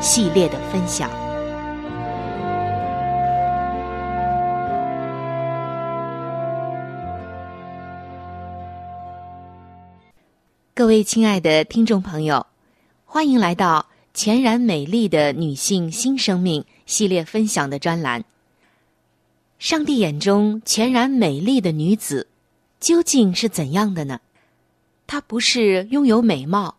系列的分享，各位亲爱的听众朋友，欢迎来到全然美丽的女性新生命系列分享的专栏。上帝眼中全然美丽的女子，究竟是怎样的呢？她不是拥有美貌，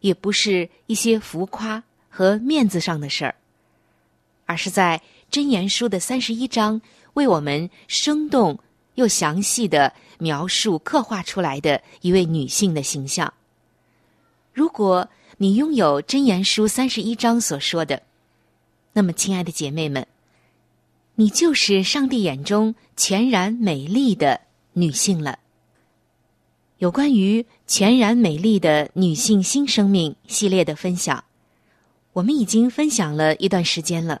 也不是一些浮夸。和面子上的事儿，而是在真言书的三十一章为我们生动又详细的描述刻画出来的一位女性的形象。如果你拥有真言书三十一章所说的，那么，亲爱的姐妹们，你就是上帝眼中全然美丽的女性了。有关于全然美丽的女性新生命系列的分享。我们已经分享了一段时间了，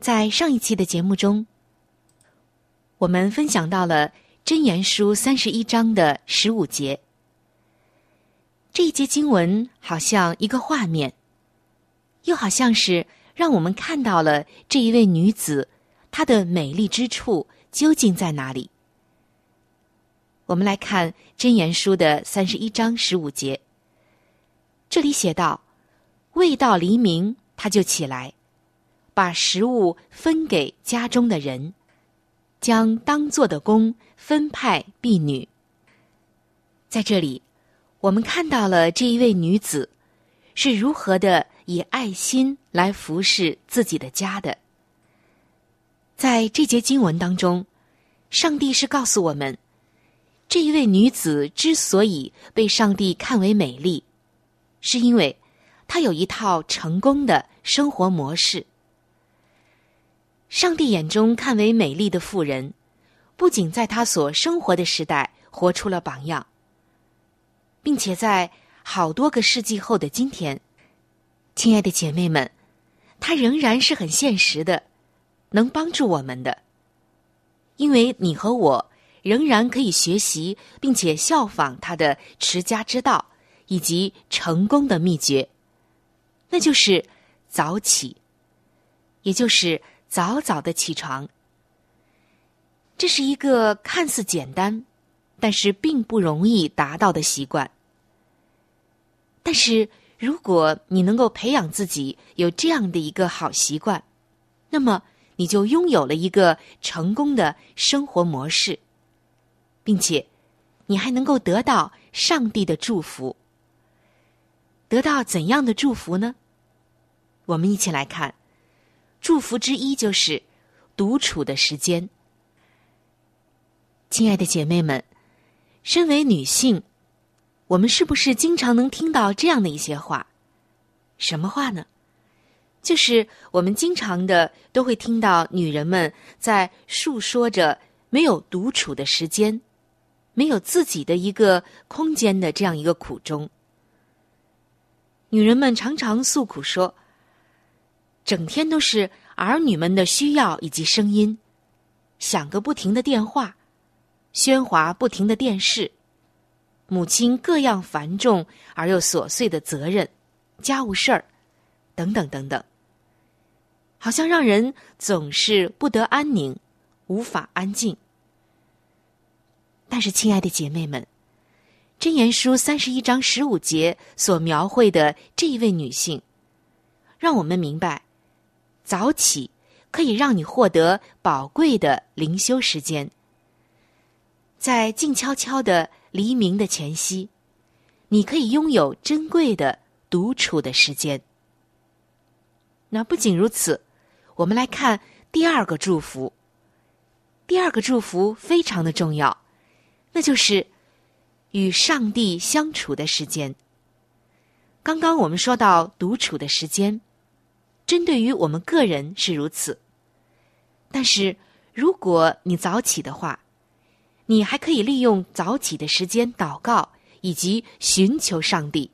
在上一期的节目中，我们分享到了《真言书》三十一章的十五节。这一节经文好像一个画面，又好像是让我们看到了这一位女子她的美丽之处究竟在哪里。我们来看《真言书》的三十一章十五节，这里写道。未到黎明，他就起来，把食物分给家中的人，将当做的工分派婢女。在这里，我们看到了这一位女子是如何的以爱心来服侍自己的家的。在这节经文当中，上帝是告诉我们，这一位女子之所以被上帝看为美丽，是因为。他有一套成功的生活模式。上帝眼中看为美丽的妇人，不仅在他所生活的时代活出了榜样，并且在好多个世纪后的今天，亲爱的姐妹们，他仍然是很现实的，能帮助我们的。因为你和我仍然可以学习并且效仿他的持家之道以及成功的秘诀，那就是早起，也就是早早的起床。这是一个看似简单，但是并不容易达到的习惯。但是，如果你能够培养自己有这样的一个好习惯，那么你就拥有了一个成功的生活模式，并且你还能够得到上帝的祝福。得到怎样的祝福呢？我们一起来看，祝福之一就是独处的时间。亲爱的姐妹们，身为女性，我们是不是经常能听到这样的一些话？什么话呢？就是我们经常的都会听到女人们在诉说着没有独处的时间，没有自己的一个空间的这样一个苦衷。女人们常常诉苦说，整天都是儿女们的需要以及声音，响个不停的电话。喧哗不停的电视，母亲各样繁重而又琐碎的责任、家务事儿，等等等等，好像让人总是不得安宁，无法安静。但是，亲爱的姐妹们，《真言书》三十一章十五节所描绘的这一位女性，让我们明白，早起可以让你获得宝贵的灵修时间。在静悄悄的黎明的前夕，你可以拥有珍贵的独处的时间。那不仅如此，我们来看第二个祝福。第二个祝福非常的重要，那就是与上帝相处的时间。刚刚我们说到独处的时间，针对于我们个人是如此，但是如果你早起的话，你还可以利用早起的时间祷告，以及寻求上帝，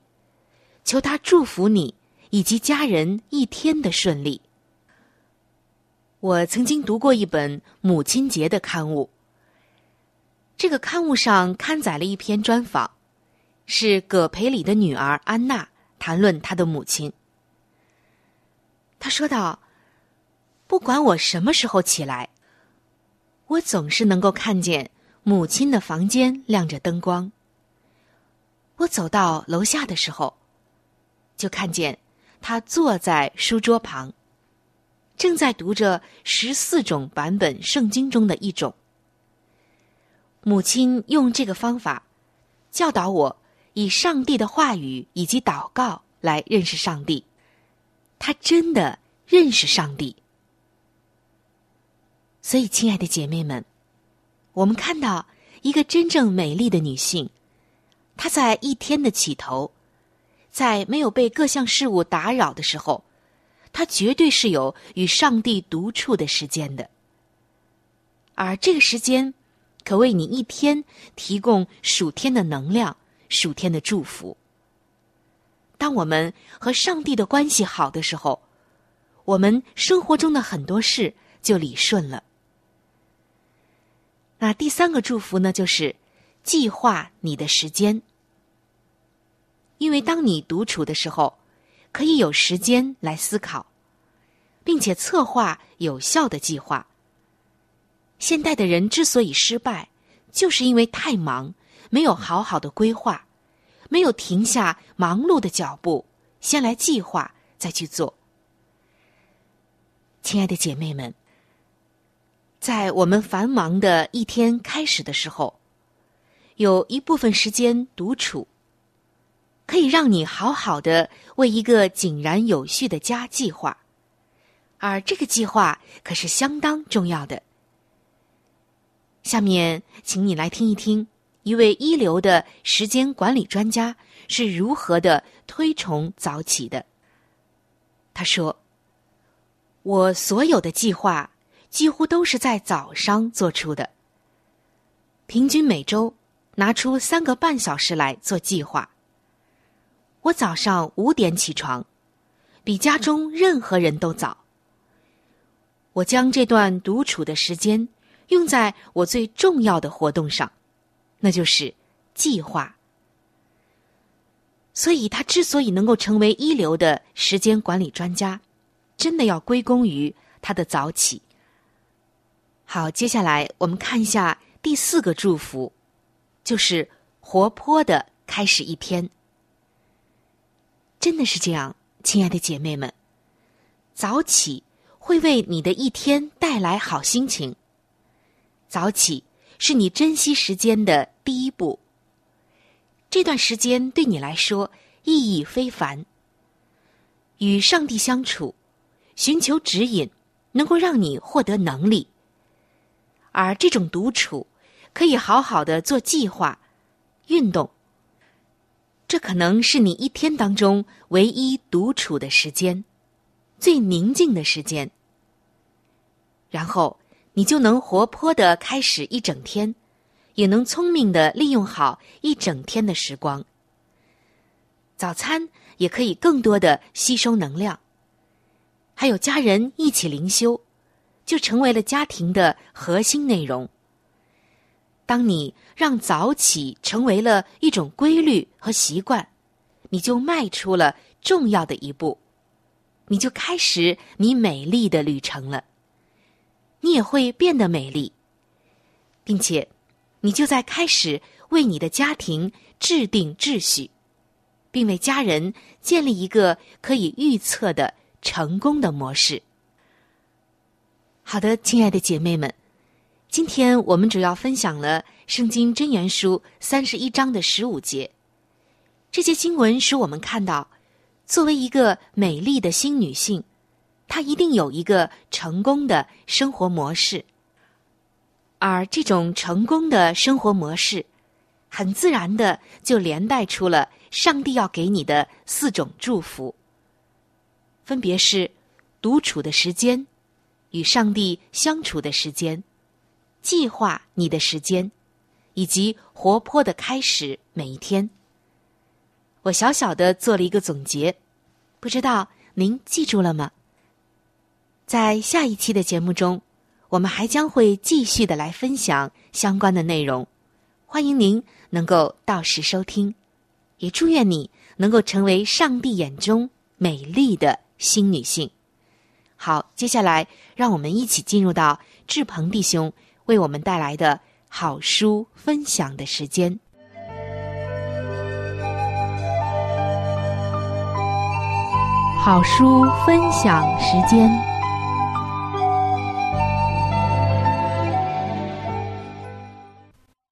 求他祝福你以及家人一天的顺利。我曾经读过一本母亲节的刊物，这个刊物上刊载了一篇专访，是葛培里的女儿安娜谈论她的母亲。他说道：“不管我什么时候起来，我总是能够看见。”母亲的房间亮着灯光。我走到楼下的时候，就看见她坐在书桌旁，正在读着十四种版本圣经中的一种。母亲用这个方法教导我，以上帝的话语以及祷告来认识上帝。她真的认识上帝。所以，亲爱的姐妹们。我们看到一个真正美丽的女性，她在一天的起头，在没有被各项事物打扰的时候，她绝对是有与上帝独处的时间的。而这个时间，可为你一天提供数天的能量、数天的祝福。当我们和上帝的关系好的时候，我们生活中的很多事就理顺了。那第三个祝福呢，就是计划你的时间，因为当你独处的时候，可以有时间来思考，并且策划有效的计划。现代的人之所以失败，就是因为太忙，没有好好的规划，没有停下忙碌的脚步，先来计划再去做。亲爱的姐妹们。在我们繁忙的一天开始的时候，有一部分时间独处，可以让你好好的为一个井然有序的家计划，而这个计划可是相当重要的。下面，请你来听一听一位一流的时间管理专家是如何的推崇早起的。他说：“我所有的计划。”几乎都是在早上做出的。平均每周拿出三个半小时来做计划。我早上五点起床，比家中任何人都早。我将这段独处的时间用在我最重要的活动上，那就是计划。所以，他之所以能够成为一流的时间管理专家，真的要归功于他的早起。好，接下来我们看一下第四个祝福，就是活泼的开始一天。真的是这样，亲爱的姐妹们，早起会为你的一天带来好心情。早起是你珍惜时间的第一步。这段时间对你来说意义非凡。与上帝相处，寻求指引，能够让你获得能力。而这种独处，可以好好的做计划、运动。这可能是你一天当中唯一独处的时间，最宁静的时间。然后。你就能活泼的开始一整天，也能聪明的利用好一整天的时光。早餐也可以更多的吸收能量，还有家人一起灵修，就成为了家庭的核心内容。当你让早起成为了一种规律和习惯，你就迈出了重要的一步，你就开始你美丽的旅程了。你也会变得美丽，并且，你就在开始为你的家庭制定秩序，并为家人建立一个可以预测的成功的模式。好的，亲爱的姐妹们，今天我们主要分享了《圣经真言书》三十一章的十五节。这些经文使我们看到，作为一个美丽的新女性。他一定有一个成功的生活模式，而这种成功的生活模式，很自然的就连带出了上帝要给你的四种祝福，分别是独处的时间、与上帝相处的时间、计划你的时间，以及活泼的开始每一天。我小小的做了一个总结，不知道您记住了吗？在下一期的节目中，我们还将会继续的来分享相关的内容，欢迎您能够到时收听，也祝愿你能够成为上帝眼中美丽的新女性。好，接下来让我们一起进入到志鹏弟兄为我们带来的好书分享的时间。好书分享时间。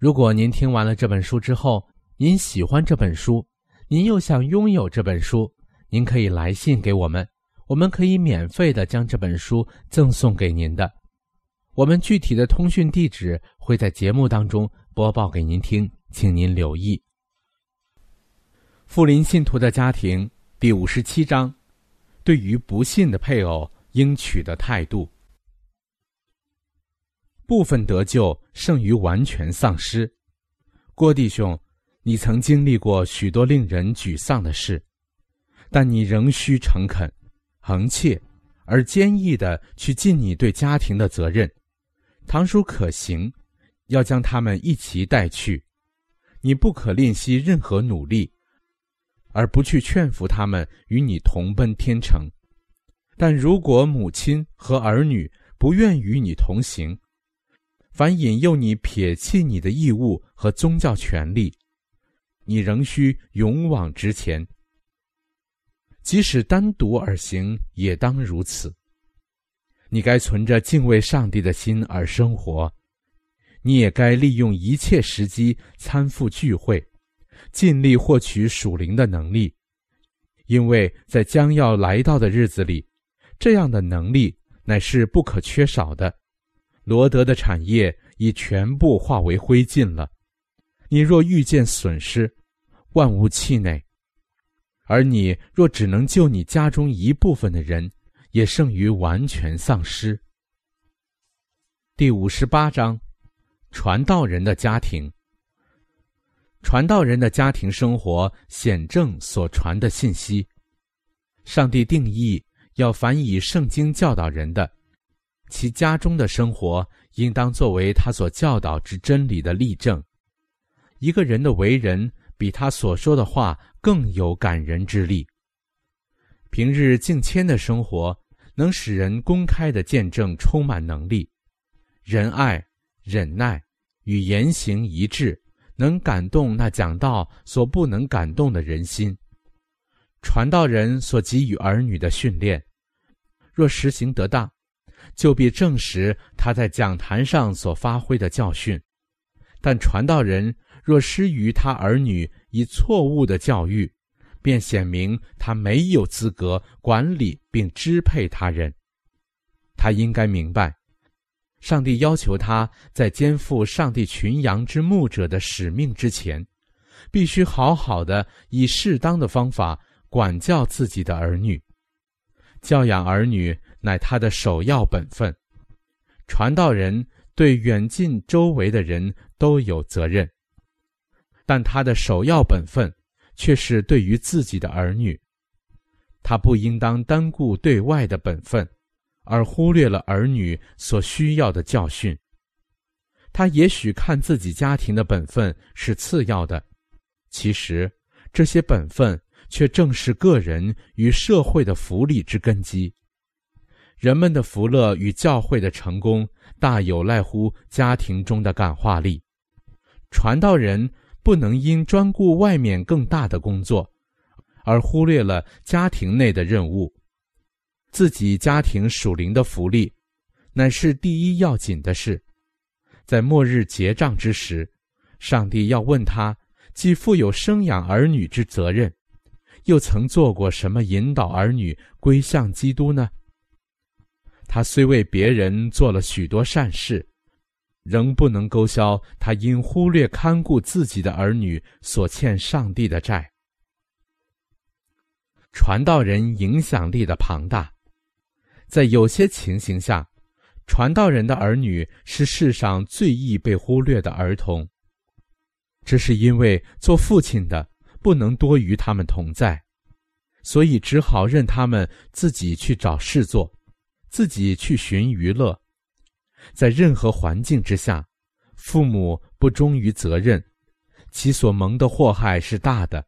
如果您听完了这本书之后，您喜欢这本书，您又想拥有这本书，您可以来信给我们，我们可以免费的将这本书赠送给您的。我们具体的通讯地址会在节目当中播报给您听，请您留意。富林信徒的家庭第五十七章，对于不信的配偶应取的态度。部分得救胜于完全丧失，郭弟兄，你曾经历过许多令人沮丧的事，但你仍需诚恳、恒切而坚毅的去尽你对家庭的责任。堂叔可行，要将他们一起带去。你不可吝惜任何努力，而不去劝服他们与你同奔天城。但如果母亲和儿女不愿与你同行，凡引诱你撇弃你的义务和宗教权利，你仍需勇往直前。即使单独而行，也当如此。你该存着敬畏上帝的心而生活，你也该利用一切时机参赴聚会，尽力获取属灵的能力，因为在将要来到的日子里，这样的能力乃是不可缺少的。罗德的产业已全部化为灰烬了，你若遇见损失，万物气馁；而你若只能救你家中一部分的人。也胜于完全丧失。第五十八章，传道人的家庭。传道人的家庭生活显证所传的信息。上帝定义要凡以圣经教导人的，其家中的生活应当作为他所教导之真理的例证。一个人的为人比他所说的话更有感人之力。平日敬谦的生活，能使人公开的见证充满能力、仁爱、忍耐与言行一致，能感动那讲道所不能感动的人心。传道人所给予儿女的训练，若实行得当，就必证实他在讲坛上所发挥的教训；但传道人若施于他儿女以错误的教育，便显明他没有资格管理并支配他人。他应该明白，上帝要求他在肩负上帝群羊之牧者的使命之前，必须好好的以适当的方法管教自己的儿女。教养儿女乃他的首要本分。传道人对远近周围的人都有责任，但他的首要本分。却是对于自己的儿女，他不应当单顾对外的本分，而忽略了儿女所需要的教训。他也许看自己家庭的本分是次要的，其实这些本分却正是个人与社会的福利之根基。人们的福乐与教会的成功，大有赖乎家庭中的感化力。传道人。不能因专顾外面更大的工作，而忽略了家庭内的任务。自己家庭属灵的福利，乃是第一要紧的事。在末日结账之时，上帝要问他：既负有生养儿女之责任，又曾做过什么引导儿女归向基督呢？他虽为别人做了许多善事。仍不能勾销他因忽略看顾自己的儿女所欠上帝的债。传道人影响力的庞大，在有些情形下，传道人的儿女是世上最易被忽略的儿童。这是因为做父亲的不能多与他们同在，所以只好任他们自己去找事做，自己去寻娱乐。在任何环境之下，父母不忠于责任，其所蒙的祸害是大的。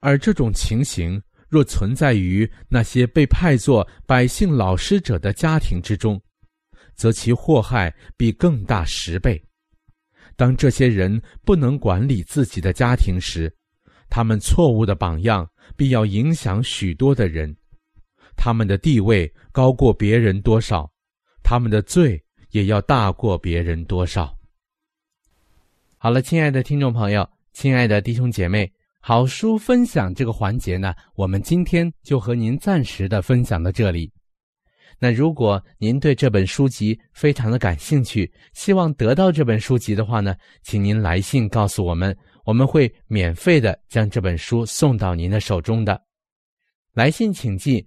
而这种情形若存在于那些被派作百姓老师者的家庭之中，则其祸害必更大十倍。当这些人不能管理自己的家庭时，他们错误的榜样必要影响许多的人，他们的地位高过别人多少，他们的罪。也要大过别人多少。好了，亲爱的听众朋友，亲爱的弟兄姐妹，好书分享这个环节呢，我们今天就和您暂时的分享到这里。那如果您对这本书籍非常的感兴趣，希望得到这本书籍的话呢，请您来信告诉我们，我们会免费的将这本书送到您的手中的。来信请寄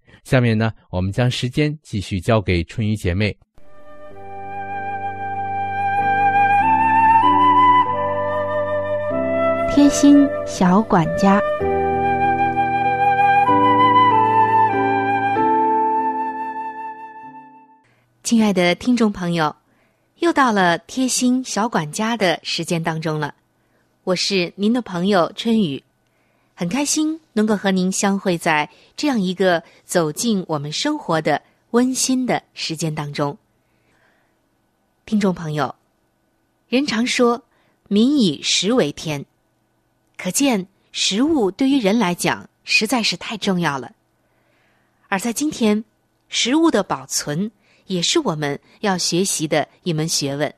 下面呢，我们将时间继续交给春雨姐妹。贴心小管家，亲爱的听众朋友，又到了贴心小管家的时间当中了。我是您的朋友春雨，很开心能够和您相会在这样一个走进我们生活的温馨的时间当中。听众朋友，人常说“民以食为天”。可见，食物对于人来讲实在是太重要了。而在今天，食物的保存也是我们要学习的一门学问。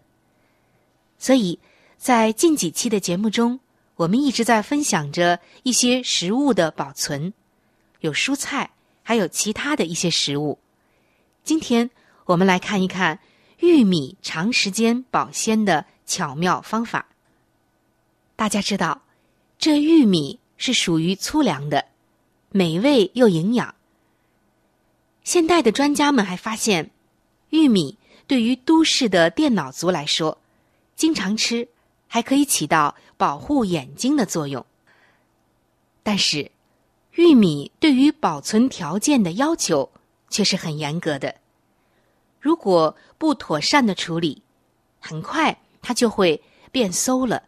所以在近几期的节目中，我们一直在分享着一些食物的保存，有蔬菜，还有其他的一些食物。今天我们来看一看玉米长时间保鲜的巧妙方法。大家知道。这玉米是属于粗粮的，美味又营养。现代的专家们还发现，玉米对于都市的电脑族来说，经常吃还可以起到保护眼睛的作用。但是，玉米对于保存条件的要求却是很严格的。如果不妥善的处理，很快它就会变馊了，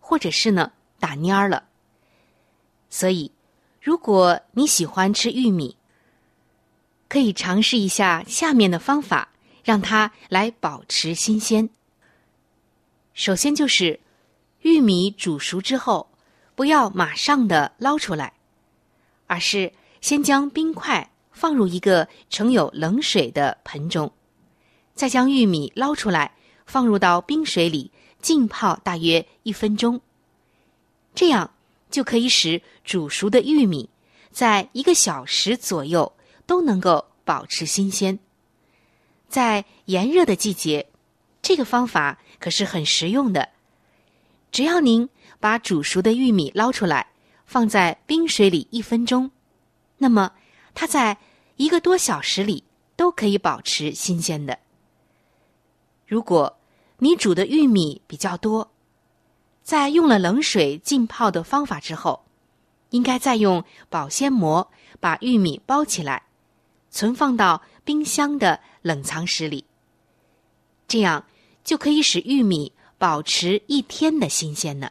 或者是呢？打蔫儿了，所以如果你喜欢吃玉米，可以尝试一下下面的方法，让它来保持新鲜。首先就是玉米煮熟之后，不要马上的捞出来，而是先将冰块放入一个盛有冷水的盆中，再将玉米捞出来，放入到冰水里浸泡大约一分钟。这样就可以使煮熟的玉米在一个小时左右都能够保持新鲜。在炎热的季节，这个方法可是很实用的。只要您把煮熟的玉米捞出来，放在冰水里一分钟，那么它在一个多小时里都可以保持新鲜的。如果你煮的玉米比较多，在用了冷水浸泡的方法之后，应该再用保鲜膜把玉米包起来，存放到冰箱的冷藏室里。这样就可以使玉米保持一天的新鲜呢。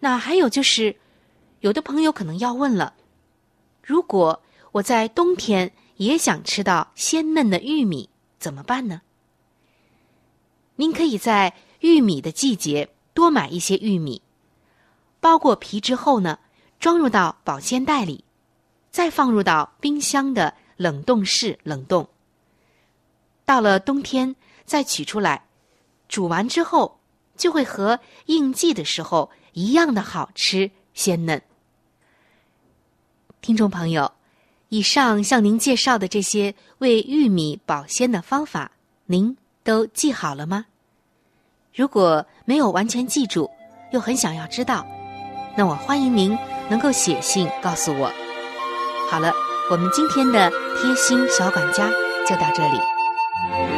那还有就是，有的朋友可能要问了：如果我在冬天也想吃到鲜嫩的玉米，怎么办呢？您可以在。玉米的季节，多买一些玉米，剥过皮之后呢，装入到保鲜袋里，再放入到冰箱的冷冻室冷冻。到了冬天再取出来，煮完之后就会和应季的时候一样的好吃鲜嫩。听众朋友，以上向您介绍的这些为玉米保鲜的方法，您都记好了吗？如果没有完全记住，又很想要知道，那我欢迎您能够写信告诉我。好了，我们今天的贴心小管家就到这里。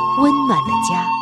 温暖的家。